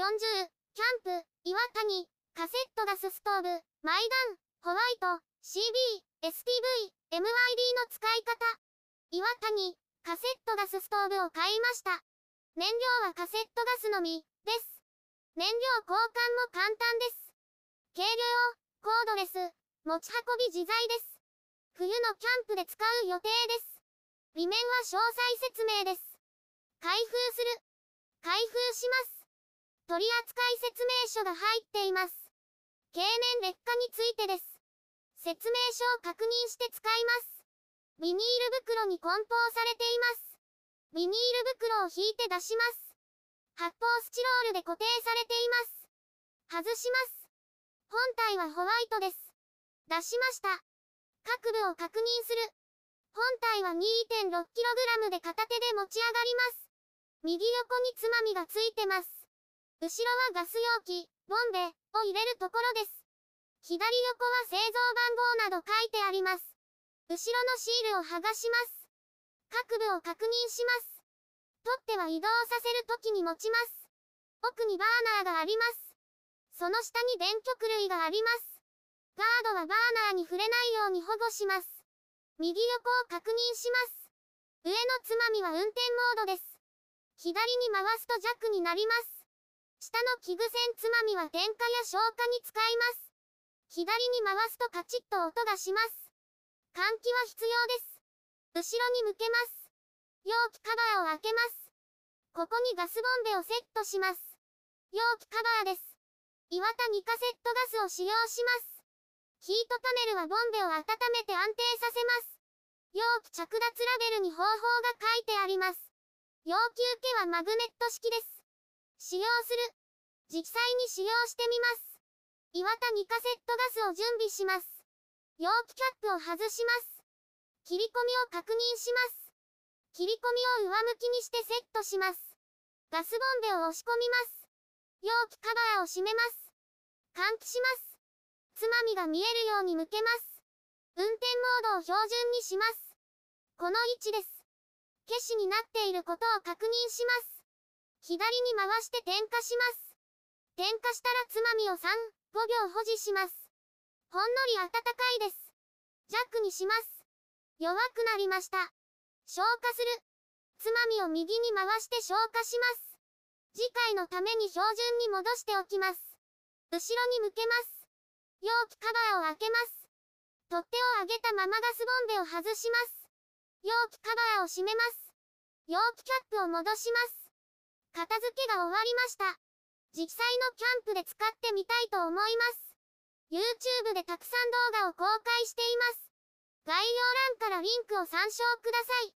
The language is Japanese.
40、キャンプ、岩谷、カセットガスストーブ、マイダン、ホワイト、CB、STV、MYD の使い方。岩谷、カセットガスストーブを買いました。燃料はカセットガスのみ、です。燃料交換も簡単です。軽量、コードレス、持ち運び自在です。冬のキャンプで使う予定です。裏面は詳細説明です。開封する。開封します。取扱説明書が入っています。経年劣化についてです。説明書を確認して使います。ビニール袋に梱包されています。ビニール袋を引いて出します。発泡スチロールで固定されています。外します。本体はホワイトです。出しました。各部を確認する。本体は 2.6kg で片手で持ち上がります。右横につまみがついてます。後ろはガス容器、ボンベを入れるところです。左横は製造番号など書いてあります。後ろのシールを剥がします。各部を確認します。取っては移動させるときに持ちます。奥にバーナーがあります。その下に電極類があります。ガードはバーナーに触れないように保護します。右横を確認します。上のつまみは運転モードです。左に回すと弱になります。下の器具線つまみは点火や消火に使います。左に回すとカチッと音がします。換気は必要です。後ろに向けます。容器カバーを開けます。ここにガスボンベをセットします。容器カバーです。岩田2カセットガスを使用します。ヒートパネルはボンベを温めて安定させます。容器着脱ラベルに方法が書いてあります。要求家はマグネット式です。使用する。実際に使用してみます。岩田2カセットガスを準備します。容器キャップを外します。切り込みを確認します。切り込みを上向きにしてセットします。ガスボンベを押し込みます。容器カバーを閉めます。換気します。つまみが見えるように向けます。運転モードを標準にします。この位置です。消しになっていることを確認します。左に回して点火します。点火したらつまみを3、5秒保持します。ほんのり暖かいです。弱にします。弱くなりました。消火する。つまみを右に回して消火します。次回のために標準に戻しておきます。後ろに向けます。容器カバーを開けます。取っ手を上げたままガスボンベを外します。容器カバーを閉めます。容器キャップを戻します。片付けが終わりました。実際のキャンプで使ってみたいと思います。YouTube でたくさん動画を公開しています。概要欄からリンクを参照ください。